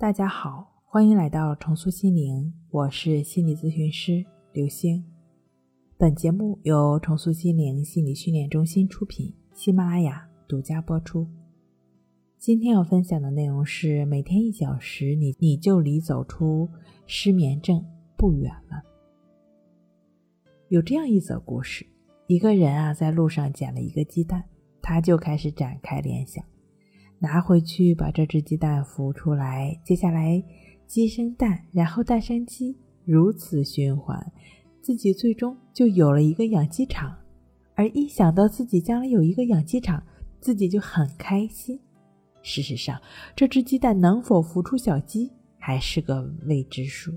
大家好，欢迎来到重塑心灵，我是心理咨询师刘星。本节目由重塑心灵心理训练中心出品，喜马拉雅独家播出。今天要分享的内容是：每天一小时，你你就离走出失眠症不远了。有这样一则故事：一个人啊，在路上捡了一个鸡蛋，他就开始展开联想。拿回去，把这只鸡蛋孵出来，接下来鸡生蛋，然后蛋生鸡，如此循环，自己最终就有了一个养鸡场。而一想到自己将来有一个养鸡场，自己就很开心。事实上，这只鸡蛋能否孵出小鸡，还是个未知数。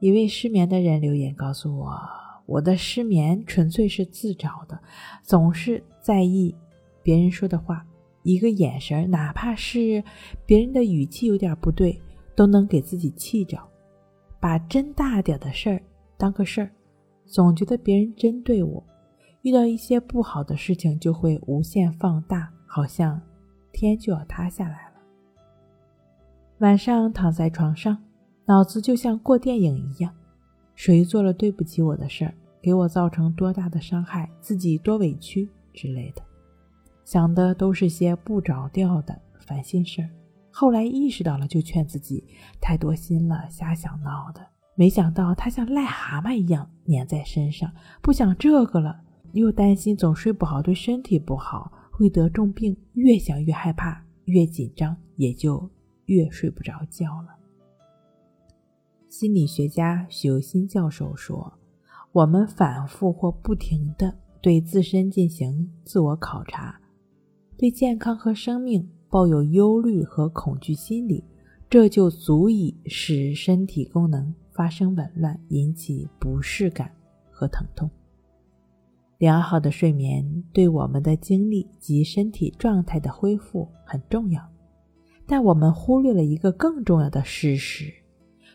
一位失眠的人留言告诉我：“我的失眠纯粹是自找的，总是在意。”别人说的话，一个眼神，哪怕是别人的语气有点不对，都能给自己气着。把真大点的事儿当个事儿，总觉得别人针对我。遇到一些不好的事情，就会无限放大，好像天就要塌下来了。晚上躺在床上，脑子就像过电影一样，谁做了对不起我的事儿，给我造成多大的伤害，自己多委屈之类的。想的都是些不着调的烦心事儿，后来意识到了，就劝自己太多心了，瞎想闹的。没想到他像癞蛤蟆一样粘在身上，不想这个了，又担心总睡不好对身体不好，会得重病。越想越害怕，越紧张，也就越睡不着觉了。心理学家许由新教授说：“我们反复或不停地对自身进行自我考察。”对健康和生命抱有忧虑和恐惧心理，这就足以使身体功能发生紊乱，引起不适感和疼痛。良好的睡眠对我们的精力及身体状态的恢复很重要，但我们忽略了一个更重要的事实：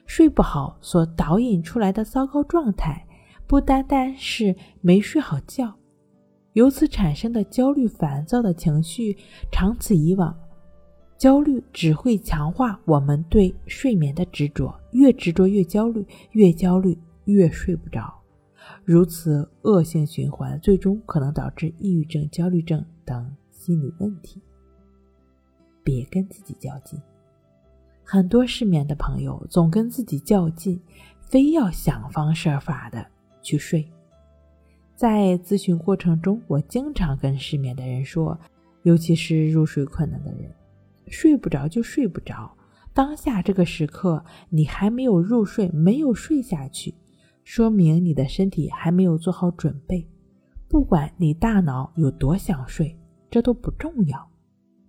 睡不好所导引出来的糟糕状态，不单单是没睡好觉。由此产生的焦虑、烦躁的情绪，长此以往，焦虑只会强化我们对睡眠的执着，越执着越焦虑，越焦虑越睡不着，如此恶性循环，最终可能导致抑郁症、焦虑症等心理问题。别跟自己较劲，很多失眠的朋友总跟自己较劲，非要想方设法的去睡。在咨询过程中，我经常跟失眠的人说，尤其是入睡困难的人，睡不着就睡不着。当下这个时刻，你还没有入睡，没有睡下去，说明你的身体还没有做好准备。不管你大脑有多想睡，这都不重要。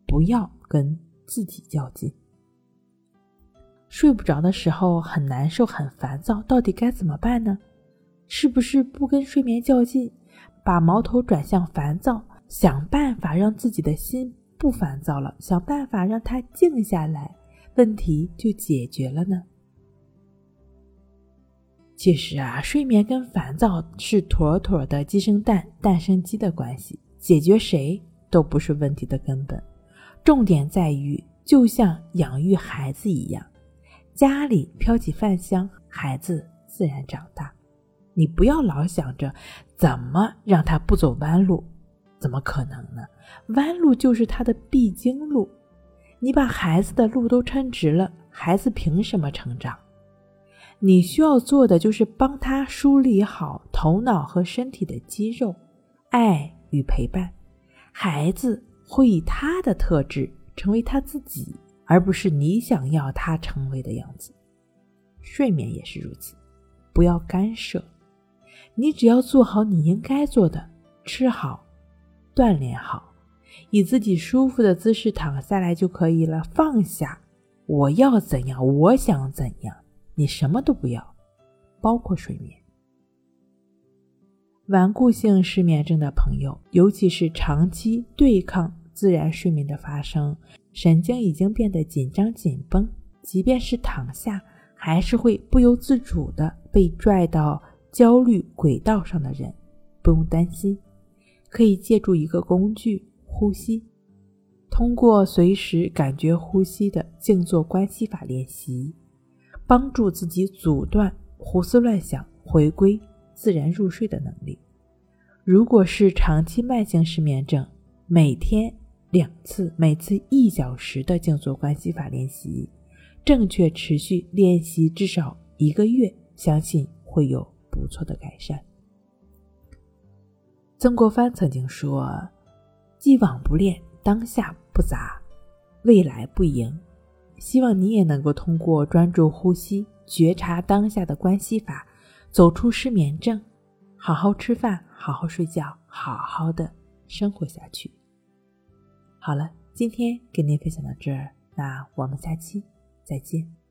不要跟自己较劲。睡不着的时候很难受、很烦躁，到底该怎么办呢？是不是不跟睡眠较劲，把矛头转向烦躁，想办法让自己的心不烦躁了，想办法让它静下来，问题就解决了呢？其实啊，睡眠跟烦躁是妥妥的鸡生蛋，蛋生鸡的关系，解决谁都不是问题的根本。重点在于，就像养育孩子一样，家里飘起饭香，孩子自然长大。你不要老想着怎么让他不走弯路，怎么可能呢？弯路就是他的必经路。你把孩子的路都撑直了，孩子凭什么成长？你需要做的就是帮他梳理好头脑和身体的肌肉，爱与陪伴。孩子会以他的特质成为他自己，而不是你想要他成为的样子。睡眠也是如此，不要干涉。你只要做好你应该做的，吃好，锻炼好，以自己舒服的姿势躺下来就可以了。放下，我要怎样，我想怎样，你什么都不要，包括睡眠。顽固性失眠症的朋友，尤其是长期对抗自然睡眠的发生，神经已经变得紧张紧绷，即便是躺下，还是会不由自主的被拽到。焦虑轨道上的人不用担心，可以借助一个工具——呼吸。通过随时感觉呼吸的静坐观息法练习，帮助自己阻断胡思乱想，回归自然入睡的能力。如果是长期慢性失眠症，每天两次，每次一小时的静坐观息法练习，正确持续练习至少一个月，相信会有不错的改善。曾国藩曾经说：“既往不恋，当下不杂，未来不迎。”希望你也能够通过专注呼吸、觉察当下的关系法，走出失眠症，好好吃饭，好好睡觉，好好的生活下去。好了，今天跟您分享到这儿，那我们下期再见。